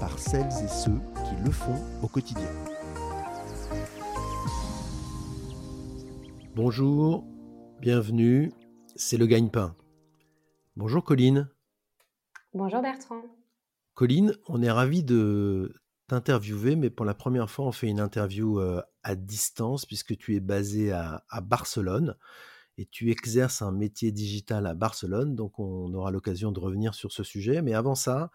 par celles et ceux qui le font au quotidien. Bonjour, bienvenue, c'est le gagne-pain. Bonjour Colline. Bonjour Bertrand. Colline, on est ravi de t'interviewer, mais pour la première fois, on fait une interview euh, à distance puisque tu es basé à, Barcelone et tu exerces un métier digital à Barcelone, donc on aura l'occasion de revenir sur ce sujet. Mais avant ça,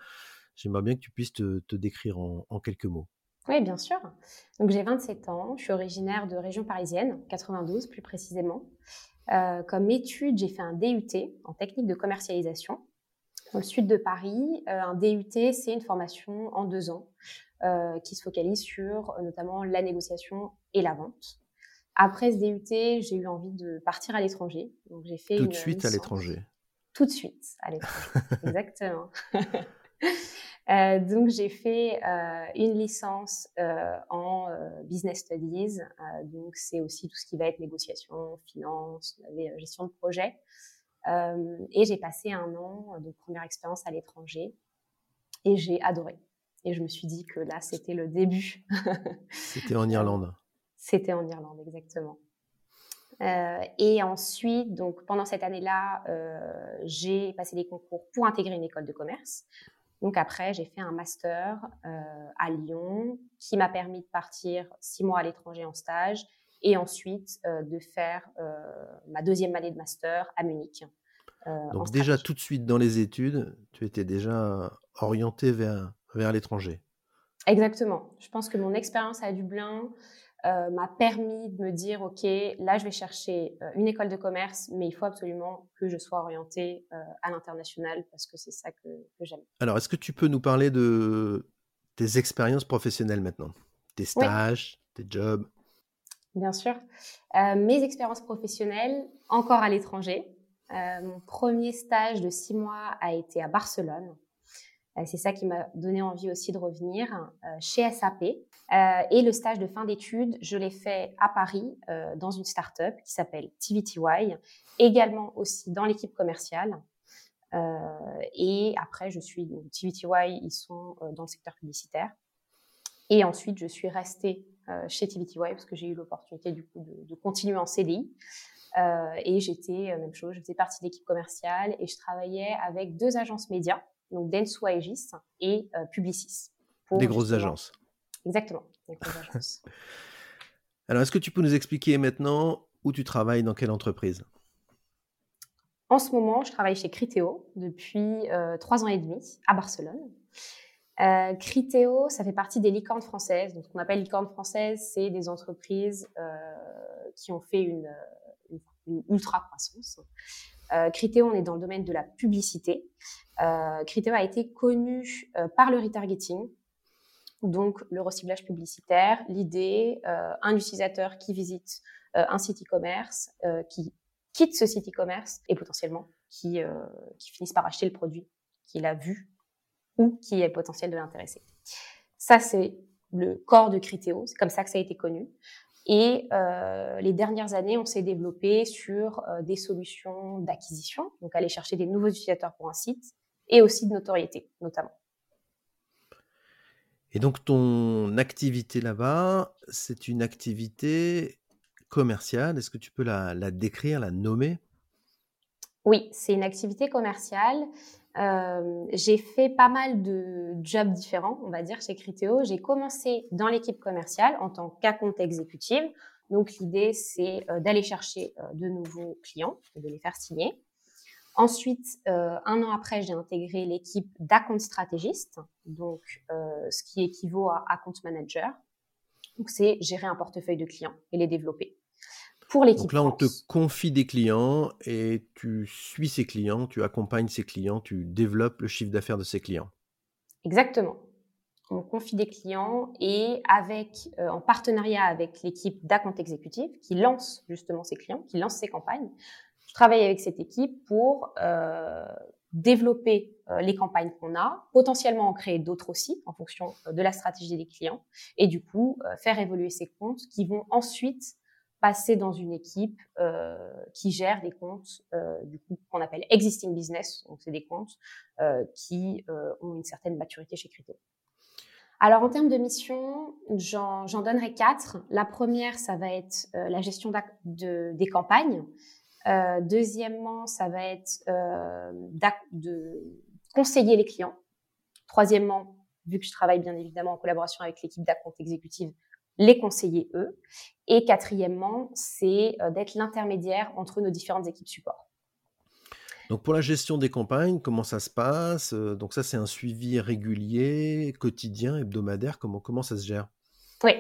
J'aimerais bien que tu puisses te, décrire en, quelques mots. Oui, bien sûr. Donc j'ai 27 ans, je suis originaire de région parisienne, 92 plus précisément. Euh, comme étude, j'ai fait un DUT en technique de commercialisation dans le sud de Paris. Euh, un DUT, c'est une formation en deux ans euh, qui se focalise sur notamment la négociation et la vente. Après ce DUT, j'ai eu envie de partir à l'étranger. Donc j'ai fait tout de suite à l'étranger. Tout de suite à l'étranger, exactement. Euh, donc j'ai fait euh, une licence euh, en business studies, donc c'est aussi tout ce qui va être négociation, finance, gestion de projet. et j'ai passé un an de première expérience à l'étranger et j'ai adoré. Et je me suis dit que là, c'était le début. c'était en Irlande. C'était en Irlande, exactement. et ensuite, donc pendant cette année-là, j'ai passé des concours pour intégrer une école de commerce. Donc après, j'ai fait un master euh, à Lyon qui m'a permis de partir six mois à l'étranger en stage et ensuite euh, de faire euh, ma deuxième année de master à Munich. Donc déjà tout de suite dans les études, tu étais déjà orienté vers, vers l'étranger. Exactement. Je pense que mon expérience à Dublin, euh, m'a permis de me dire, OK, là, je vais chercher euh, une école de commerce, mais il faut absolument que je sois orientée euh, à l'international parce que c'est ça que, j'aime. Alors, est-ce que tu peux nous parler de tes expériences professionnelles maintenant? Tes stages, tes jobs? Bien sûr. mes expériences professionnelles, encore à l'étranger. mon premier stage de six mois a été à Barcelone. C'est ça qui m'a donné envie aussi de revenir chez SAP. Euh, et le stage de fin d'études, je l'ai fait à Paris euh, dans une start-up qui s'appelle TVTY, également aussi dans l'équipe commerciale. Euh, et après, je suis TVTY, ils sont dans le secteur publicitaire. Et ensuite, je suis restée chez TVTY parce que j'ai eu l'opportunité du coup de, de, continuer en CDI. et j'étais même chose, je faisais partie de l'équipe commerciale et je travaillais avec deux agences médias, donc Dentsu Aegis et Publicis. Des grosses agences. Exactement, Alors, est-ce que tu peux nous expliquer maintenant où tu travailles, dans quelle entreprise? En ce moment, je travaille chez Criteo depuis euh, trois ans et demi à Barcelone. Euh, Criteo, ça fait partie des licornes françaises. Donc, ce qu'on appelle licornes françaises, c'est des entreprises euh, qui ont fait une, ultra croissance. Criteo, on est dans le domaine de la publicité. Criteo a été connu par le retargeting, donc le recyclage publicitaire, l'idée, euh, un utilisateur qui visite euh, un site e-commerce, euh, qui quitte ce site e-commerce et potentiellement qui, qui finisse par acheter le produit qu'il a vu ou qui est potentiel de l'intéresser. Ça, c'est le corps de Criteo, c'est comme ça que ça a été connu. Et les dernières années, on s'est développé sur des solutions d'acquisition, donc aller chercher des nouveaux utilisateurs pour un site, et aussi de notoriété, notamment. Et donc ton activité là-bas, c'est une activité commerciale. Est-ce que tu peux la, décrire, la nommer? Oui, c'est une activité commerciale. Euh, j'ai fait pas mal de jobs différents, on va dire, chez Criteo. J'ai commencé dans l'équipe commerciale en tant qu'account exécutive. Donc l'idée, c'est euh, d'aller chercher euh, de nouveaux clients et de les faire signer. Ensuite, un an après, j'ai intégré l'équipe d'account stratégiste, donc ce qui équivaut à account manager. Donc, c'est gérer un portefeuille de clients et les développer. Pour l'équipe. Donc là, on te confie des clients et tu suis ces clients, tu accompagnes ces clients, tu développes le chiffre d'affaires de ces clients. Exactement. on confie des clients et avec, en partenariat avec l'équipe d'account exécutif qui lance justement ses clients, qui lance ses campagnes, je travaille avec cette équipe pour développer les campagnes qu'on a, potentiellement en créer d'autres aussi en fonction de la stratégie des clients et du coup faire évoluer ces comptes qui vont ensuite passer dans une équipe euh, qui gère des comptes euh, du coup qu'on appelle existing business, donc c'est des comptes euh, qui ont une certaine maturité chez Crypto. Alors en termes de mission, j'en donnerai quatre. La première, ça va être la gestion de, des campagnes. deuxièmement, ça va être de conseiller les clients. Troisièmement, vu que je travaille bien évidemment en collaboration avec l'équipe d'account exécutive, les conseiller eux. Et quatrièmement, c'est euh, d'être l'intermédiaire entre nos différentes équipes support. Donc pour la gestion des campagnes, comment ça se passe? Euh, Donc ça, c'est un suivi régulier, quotidien, hebdomadaire. Comment, comment ça se gère? Oui.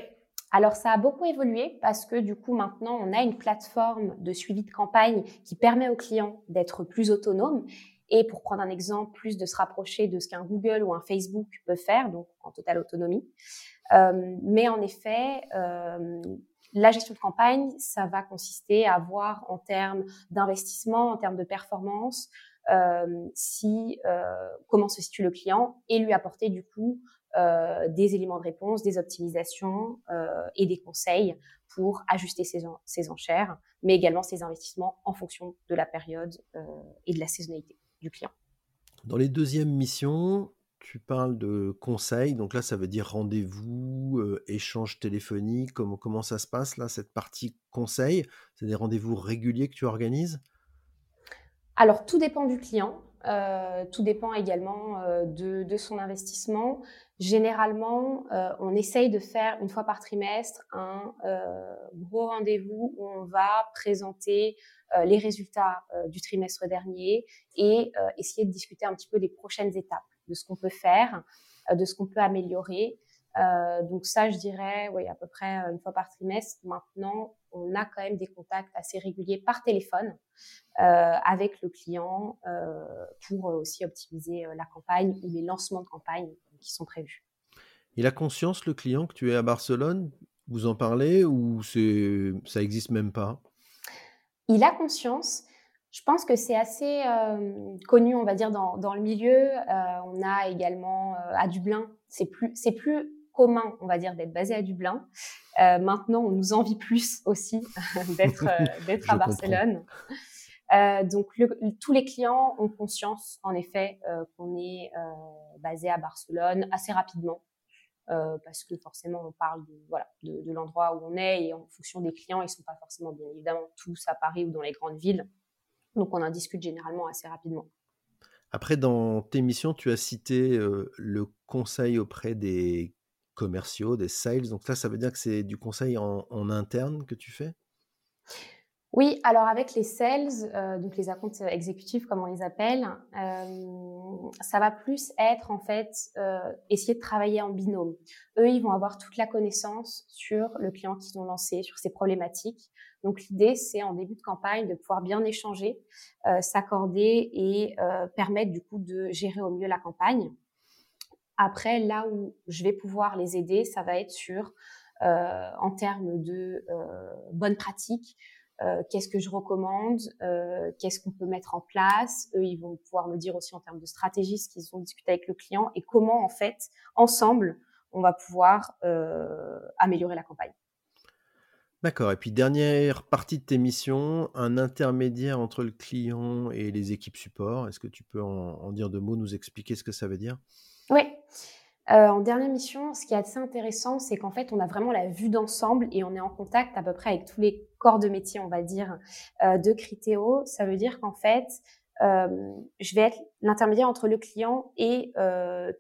Alors ça a beaucoup évolué parce que du coup maintenant on a une plateforme de suivi de campagne qui permet aux clients d'être plus autonomes et pour prendre un exemple, plus de se rapprocher de ce qu'un Google ou un Facebook peut faire, donc en totale autonomie. Euh, mais en effet, euh, la gestion de campagne, ça va consister à voir en termes d'investissement, en termes de performance, euh, si comment se situe le client et lui apporter du coup des éléments de réponse, des optimisations et des conseils pour ajuster ses, ses, enchères, mais également ses investissements en fonction de la période et de la saisonnalité du client. Dans les deuxièmes missions, tu parles de conseils, donc là ça veut dire rendez-vous, euh, échange téléphonique, comment, comment ça se passe là, cette partie conseil? C'est des rendez-vous réguliers que tu organises? Alors tout dépend du client, euh, tout dépend également euh, de, son investissement. Généralement, on essaye de faire une fois par trimestre un gros rendez-vous où on va présenter les résultats du trimestre dernier et essayer de discuter un petit peu des prochaines étapes de ce qu'on peut faire, euh, de ce qu'on peut améliorer. Euh, donc ça, je dirais, oui, à peu près euh, une fois par trimestre. Maintenant, on a quand même des contacts assez réguliers par téléphone avec le client pour aussi optimiser la campagne ou les lancements de campagne qui sont prévus. Il a conscience, le client, que tu es à Barcelone Vous en parlez ou ça existe même pas? Il a conscience. Je pense que c'est assez euh, connu, on va dire, dans, dans le milieu. Euh, on a également euh, à Dublin, c'est plus, c'est plus commun, on va dire, d'être basé à Dublin. maintenant, on nous envie plus aussi d'être, d'être à Barcelone. donc, tous les clients ont conscience, en effet, qu'on est basé à Barcelone assez rapidement. parce que forcément on parle de voilà de, de l'endroit où on est et en fonction des clients ils sont pas forcément bien évidemment tous à Paris ou dans les grandes villes donc on en discute généralement assez rapidement. Après, dans tes missions, tu as cité euh, le conseil auprès des commerciaux, des sales. Donc ça, ça veut dire que c'est du conseil en, interne que tu fais? Oui, alors avec les sales, euh, donc les accounts exécutifs comme on les appelle, euh, ça va plus être en fait essayer de travailler en binôme. Eux, ils vont avoir toute la connaissance sur le client qu'ils ont lancé, sur ses problématiques. Donc l'idée, c'est en début de campagne de pouvoir bien échanger, euh, s'accorder et euh, permettre du coup de gérer au mieux la campagne. Après, là où je vais pouvoir les aider, ça va être sur euh, en termes de bonnes pratiques. qu'est-ce que je recommande, qu'est-ce qu'on peut mettre en place. Eux, ils vont pouvoir me dire aussi en termes de stratégie ce qu'ils ont discuté avec le client et comment, en fait, ensemble, on va pouvoir améliorer la campagne. D'accord. Et puis, dernière partie de tes missions, un intermédiaire entre le client et les équipes support. Est-ce que tu peux en, dire deux mots, nous expliquer ce que ça veut dire? Oui. Euh, en dernière mission, ce qui est assez intéressant, c'est qu'en fait, on a vraiment la vue d'ensemble et on est en contact à peu près avec tous les corps de métier, on va dire, euh, de Criteo. Ça veut dire qu'en fait, euh, je vais être l'intermédiaire entre le client et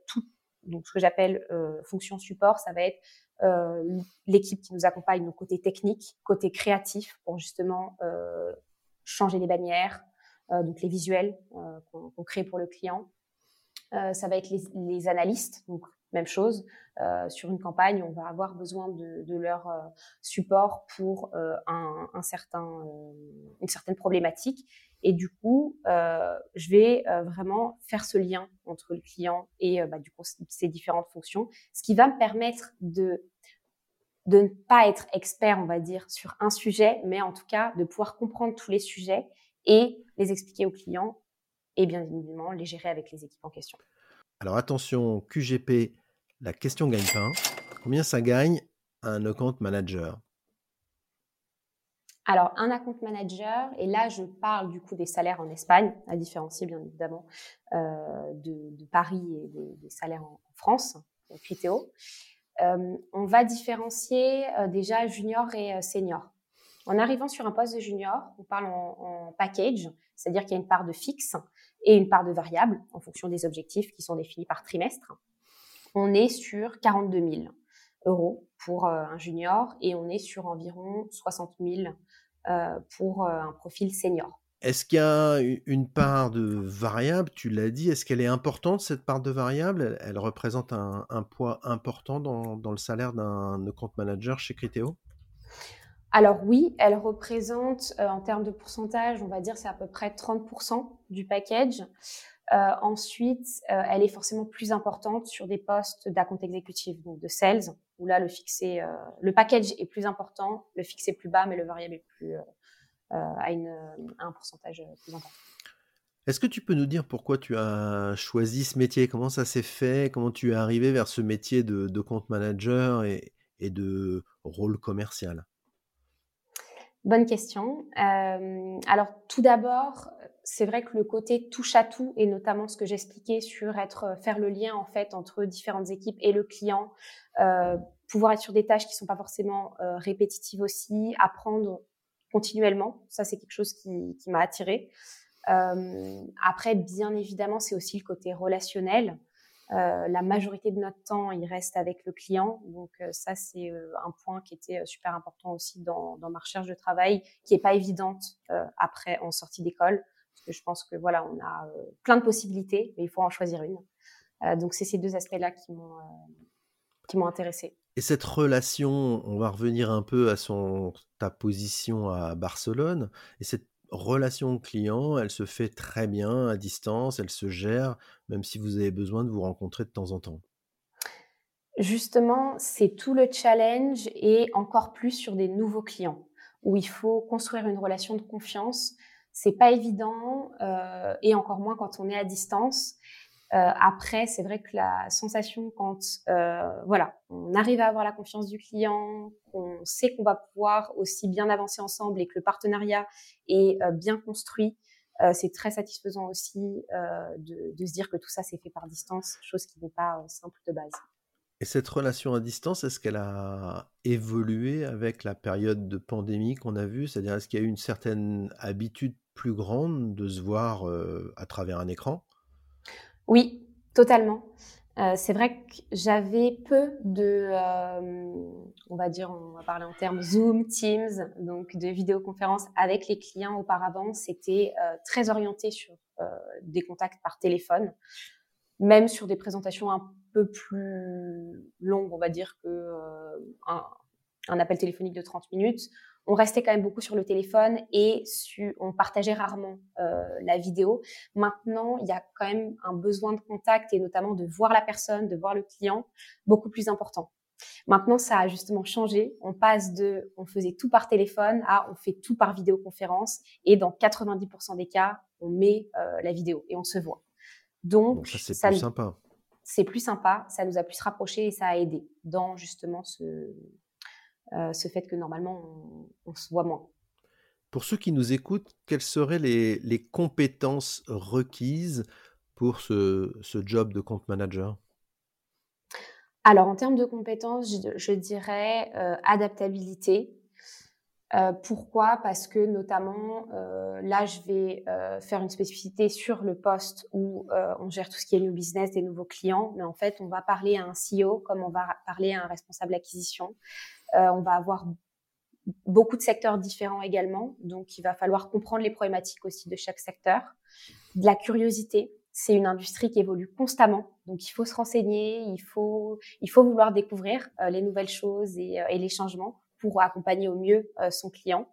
tout, donc ce que j'appelle fonction support, ça va être l'équipe qui nous accompagne, donc côté technique, côté créatif, pour justement changer les bannières, donc les visuels qu'on crée pour le client. Ça va être les, les, analystes, donc même chose. Euh, sur une campagne, on va avoir besoin de, leur euh, support pour euh, un, certain, une certaine problématique. Et du coup, je vais vraiment faire ce lien entre le client et bah, du coup, ces différentes fonctions, ce qui va me permettre de de ne pas être expert, on va dire, sur un sujet, mais en tout cas de pouvoir comprendre tous les sujets et les expliquer aux clients et bien évidemment les gérer avec les équipes en question. Alors attention, QGP, la question gagne-pain. Combien ça gagne un account manager? Alors, un account manager, et là je parle du coup des salaires en Espagne, à différencier bien évidemment euh, de, Paris et des, salaires en, France, Criteo. Euh, on va différencier euh, déjà junior et senior. En arrivant sur un poste de junior, on parle en, package, c'est-à-dire qu'il y a une part de fixe et une part de variable en fonction des objectifs qui sont définis par trimestre on est sur 42 000 euros pour euh, un junior et on est sur environ 60 000 euh, pour euh, un profil senior. Est-ce qu'il y a une part de variable? Tu l'as dit. Est-ce qu'elle est importante, cette part de variable? Elle, représente un, poids important dans, le salaire d'un compte manager chez Criteo? Alors oui, elle représente en termes de pourcentage, on va dire c'est à peu près 30% du package. Euh, ensuite, euh, elle est forcément plus importante sur des postes d'account exécutif, donc de sales, où là le fixé, euh, le package est plus important, le fixé plus bas, mais le variable est plus à, un pourcentage plus important. Est-ce que tu peux nous dire pourquoi tu as choisi ce métier? Comment ça s'est fait? Comment tu es arrivé vers ce métier de, compte manager et de rôle commercial? Bonne question. alors tout d'abord, c'est vrai que le côté touche à tout et notamment ce que j'expliquais sur être euh, faire le lien en fait entre différentes équipes et le client, euh, pouvoir être sur des tâches qui sont pas forcément euh, répétitives aussi, apprendre continuellement, ça c'est quelque chose qui, qui m'a attiré. Euh, après, bien évidemment, c'est aussi le côté relationnel. Euh, la majorité de notre temps, il reste avec le client. Donc ça, c'est un point qui était super important aussi dans, ma recherche de travail, qui est pas évidente après en sortie d'école. Parce que je pense que voilà, on a euh, plein de possibilités, mais il faut en choisir une. Euh, donc c'est ces deux aspects-là qui m'ont euh, qui m'ont intéressé. Et cette relation, on va revenir un peu à son ta position à Barcelone. Et cette relation client, elle se fait très bien à distance, elle se gère, même si vous avez besoin de vous rencontrer de temps en temps. Justement, c'est tout le challenge et encore plus sur des nouveaux clients où il faut construire une relation de confiance c'est pas évident euh, et encore moins quand on est à distance. Euh, après, c'est vrai que la sensation quand euh, voilà, on arrive à avoir la confiance du client, qu'on sait qu'on va pouvoir aussi bien avancer ensemble et que le partenariat est euh, bien construit, c'est très satisfaisant aussi de, se dire que tout ça s'est fait par distance, chose qui n'est pas simple de base. Et cette relation à distance, est-ce qu'elle a évolué avec la période de pandémie qu'on a vue? C'est-à-dire, est-ce qu'il y a eu une certaine habitude plus grande de se voir à travers un écran? Oui, totalement. c'est vrai que j'avais peu de, on va dire, on va parler en termes Zoom, Teams, donc de vidéoconférences avec les clients auparavant. C'était très orienté sur des contacts par téléphone, même sur des présentations un peu plus longues, on va dire, que un appel téléphonique de 30 minutes on restait quand même beaucoup sur le téléphone et on partageait rarement euh, la vidéo. Maintenant, il y a quand même un besoin de contact et notamment de voir la personne, de voir le client, beaucoup plus important. Maintenant, ça a justement changé. On passe de on faisait tout par téléphone à on fait tout par vidéoconférence et dans 90% des cas, on met euh, la vidéo et on se voit. Donc, c'est plus sympa. C'est plus sympa, ça nous a plus rapproché et ça a aidé dans justement ce, euh, ce fait que normalement on, se voit moins. Pour ceux qui nous écoutent, quelles seraient les, compétences requises pour ce, job de compte manager? Alors en termes de compétences, je, dirais euh, adaptabilité. Euh, pourquoi? Parce que notamment, là, je vais faire une spécificité sur le poste où on gère tout ce qui est new business, des nouveaux clients, mais en fait, on va parler à un CEO comme on va parler à un responsable acquisition. Euh, on va avoir beaucoup de secteurs différents également, donc il va falloir comprendre les problématiques aussi de chaque secteur, de la curiosité. c'est une industrie qui évolue constamment. Donc, il faut se renseigner, il faut, il faut vouloir découvrir les nouvelles choses et, les changements pour accompagner au mieux son client.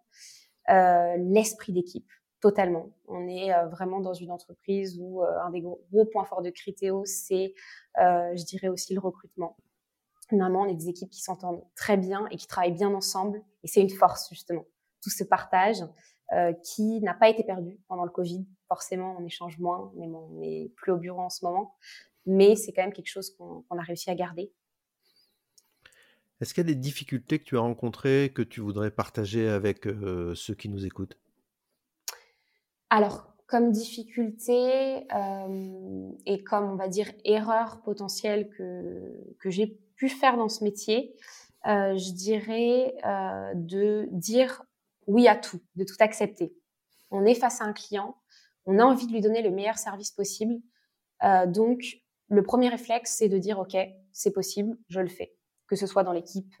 L'esprit d'équipe, totalement. On est vraiment dans une entreprise où un des gros, gros, points forts de Criteo, c'est, je dirais aussi le recrutement. Normalement, on est des équipes qui s'entendent très bien et qui travaillent bien ensemble. Et c'est une force, justement. Tout ce partage euh, qui n'a pas été perdu pendant le Covid. Forcément, on échange moins, mais on n'est plus au bureau en ce moment. Mais c'est quand même quelque chose qu'on a réussi à garder. Est-ce qu'il y a des difficultés que tu as rencontrées que tu voudrais partager avec euh, ceux qui nous écoutent? Alors, comme difficulté euh, et comme, on va dire, erreur potentielle que, que j'ai faire dans ce métier, euh, je dirais euh, de dire oui à tout, de tout accepter. On est face à un client, on a envie de lui donner le meilleur service possible. Euh, donc, le premier réflexe, c'est de dire OK, c'est possible, je le fais. Que ce soit dans l'équipe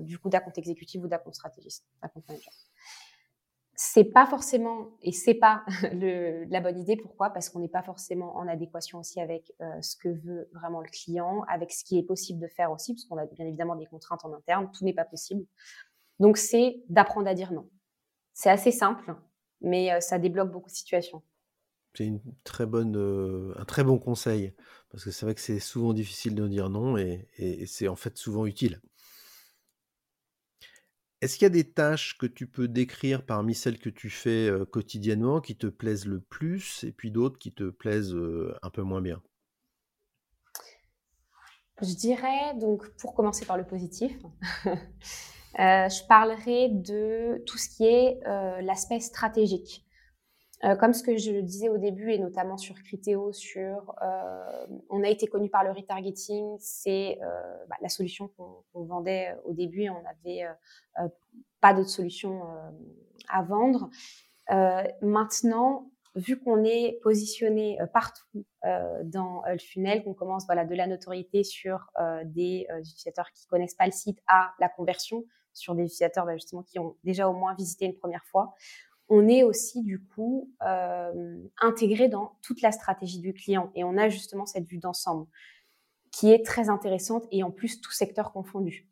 du coup d'account exécutif ou d'account stratégiste, d'account manager c'est pas forcément et c'est pas la bonne idée. Pourquoi? Parce qu'on n'est pas forcément en adéquation aussi avec euh, ce que veut vraiment le client, avec ce qui est possible de faire aussi, parce qu'on a bien évidemment des contraintes en interne. Tout n'est pas possible. Donc c'est d'apprendre à dire non. C'est assez simple, mais euh, ça débloque beaucoup de situations. C'est une très bonne, euh, un très bon conseil parce que c'est vrai que c'est souvent difficile de dire non et c'est en fait souvent utile. Est-ce qu'il y a des tâches que tu peux décrire parmi celles que tu fais quotidiennement qui te plaisent le plus et puis d'autres qui te plaisent un peu moins bien? Je dirais, donc pour commencer par le positif, je parlerai de tout ce qui est l'aspect stratégique. Euh, comme ce que je disais au début, et notamment sur Criteo, sur euh, on a été connu par le retargeting, c'est euh, bah, la solution qu'on vendait au début on n'avait pas d'autre solution à vendre. maintenant, vu qu'on est positionné partout dans le funnel, qu'on commence voilà, de la notoriété sur des utilisateurs qui connaissent pas le site à la conversion sur des utilisateurs bah, justement qui ont déjà au moins visité une première fois, on est aussi du coup euh, intégré dans toute la stratégie du client et on a justement cette vue d'ensemble qui est très intéressante et en plus tout secteur confondu.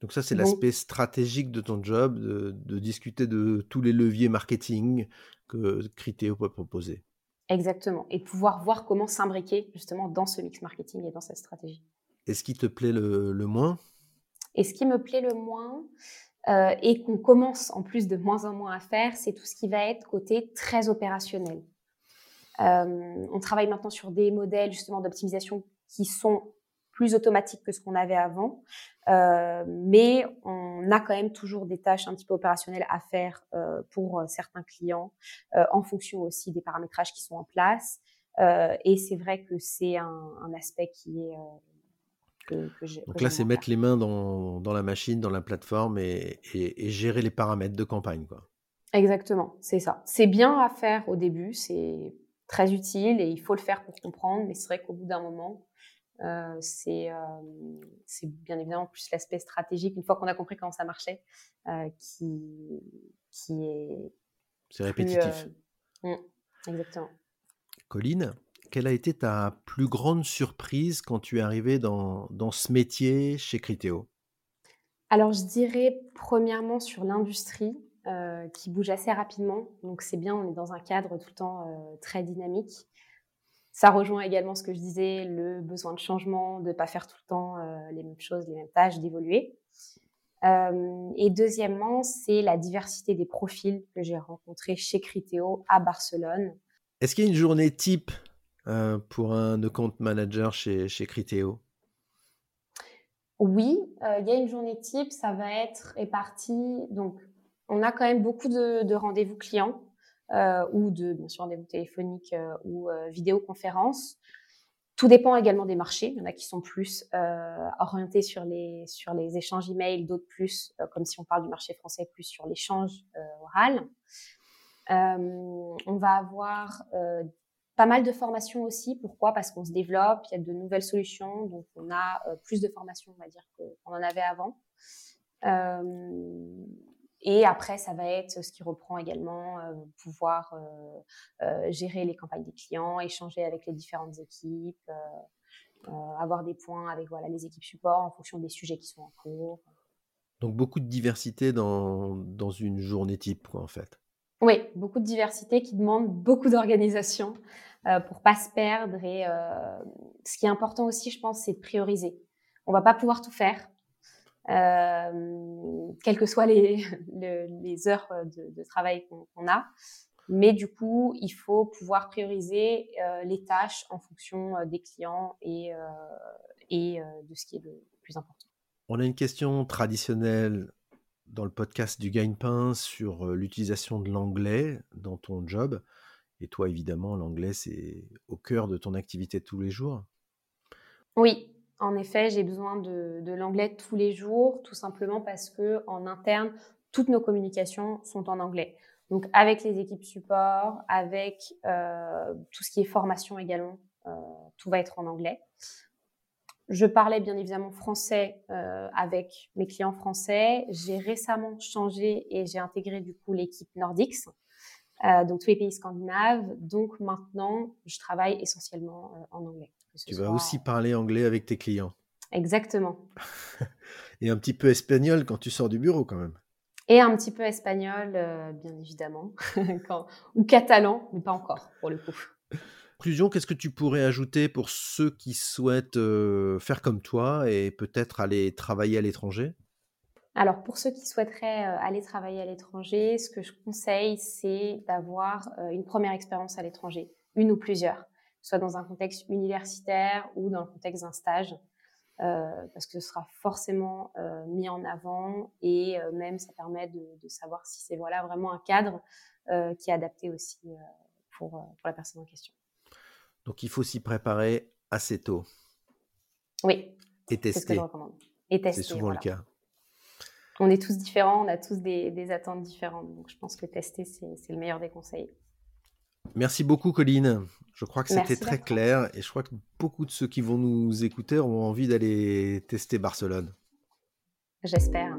Donc ça c'est l'aspect stratégique de ton job, de, discuter de tous les leviers marketing que Criteo peut proposer. Exactement, et de pouvoir voir comment s'imbriquer justement dans ce mix marketing et dans cette stratégie. Et ce qui te plaît le, le moins? Et ce qui me plaît le moins, euh, et qu'on commence en plus de moins en moins à faire, c'est tout ce qui va être côté très opérationnel. Euh, on travaille maintenant sur des modèles justement d'optimisation qui sont plus automatiques que ce qu'on avait avant, euh, mais on a quand même toujours des tâches un petit peu opérationnelles à faire pour certains clients, en fonction aussi des paramétrages qui sont en place. et c'est vrai que c'est un, aspect qui est donc là, c'est mettre les mains dans, dans, la machine, dans la plateforme et, et, gérer les paramètres de campagne. Quoi. Exactement, c'est ça. C'est bien à faire au début, c'est très utile et il faut le faire pour comprendre, mais c'est vrai qu'au bout d'un moment, euh, c'est euh, bien évidemment plus l'aspect stratégique, une fois qu'on a compris comment ça marchait, euh, qui, qui est... C'est répétitif. Hmm, exactement. Colline, quelle a été ta plus grande surprise quand tu es arrivée dans, dans ce métier chez Criteo? Alors, je dirais premièrement sur l'industrie euh, qui bouge assez rapidement. Donc, c'est bien, on est dans un cadre tout le temps euh, très dynamique. Ça rejoint également ce que je disais, le besoin de changement, de ne pas faire tout le temps euh, les mêmes choses, les mêmes tâches, d'évoluer. et deuxièmement, c'est la diversité des profils que j'ai rencontrés chez Criteo à Barcelone. Est-ce qu'il y a une journée type euh, pour un account manager chez, chez Criteo? Oui, euh, il y a une journée type, ça va être réparti. Donc, on a quand même beaucoup de, rendez-vous clients euh, ou de, bien sûr, rendez-vous téléphoniques ou vidéoconférences. Tout dépend également des marchés. Il y en a qui sont plus orientés sur les, sur les échanges email, d'autres plus, comme si on parle du marché français, plus sur l'échange oral. on va avoir pas mal de formations aussi. Pourquoi? Parce qu'on se développe, il y a de nouvelles solutions, donc on a euh, plus de formations, on va dire, qu'on en avait avant. Euh, Et après, ça va être ce qui reprend également pouvoir gérer les campagnes des clients, échanger avec les différentes équipes, avoir des points avec voilà, les équipes support en fonction des sujets qui sont en cours. Donc beaucoup de diversité dans, dans une journée type, quoi, en fait. Oui, beaucoup de diversité qui demande beaucoup d'organisation euh, pour pas se perdre. Et euh, ce qui est important aussi, je pense, c'est de prioriser. On va pas pouvoir tout faire, euh, quelles que soient les, heures de, travail qu'on a. Mais du coup, il faut pouvoir prioriser euh, les tâches en fonction des clients et de ce qui est le plus important. On a une question traditionnelle dans le podcast du gagne-pain sur l'utilisation de l'anglais dans ton job. Et toi, évidemment, l'anglais, c'est au cœur de ton activité de tous les jours. Oui, en effet, j'ai besoin de, l'anglais tous les jours, tout simplement parce que en interne, toutes nos communications sont en anglais. Donc, avec les équipes support, avec tout ce qui est formation également, tout va être en anglais. Je parlais bien évidemment français euh, avec mes clients français. J'ai récemment changé et j'ai intégré du coup l'équipe Nordics, euh, donc tous les pays scandinaves. Donc maintenant, je travaille essentiellement euh, en anglais. Tu vas aussi parler anglais avec tes clients. Exactement. et un petit peu espagnol quand tu sors du bureau quand même. Et un petit peu espagnol, bien évidemment, quand... ou catalan, mais pas encore pour le coup conclusion, qu'est-ce que tu pourrais ajouter pour ceux qui souhaitent faire comme toi et peut-être aller travailler à l'étranger? Alors, pour ceux qui souhaiteraient aller travailler à l'étranger, ce que je conseille, c'est d'avoir une première expérience à l'étranger, une ou plusieurs, soit dans un contexte universitaire ou dans le contexte d'un stage. parce que ce sera forcément mis en avant et même ça permet de, de savoir si c'est voilà vraiment un cadre qui est adapté aussi pour, pour la personne en question. Donc il faut s'y préparer assez tôt. Oui. Et tester. C'est ce souvent le cas. On est tous différents, on a tous des, attentes différentes. Donc je pense que tester, c'est le meilleur des conseils. Merci beaucoup, Colline. Je crois que c'était très clair et je crois que beaucoup de ceux qui vont nous écouter ont envie d'aller tester Barcelone. J'espère.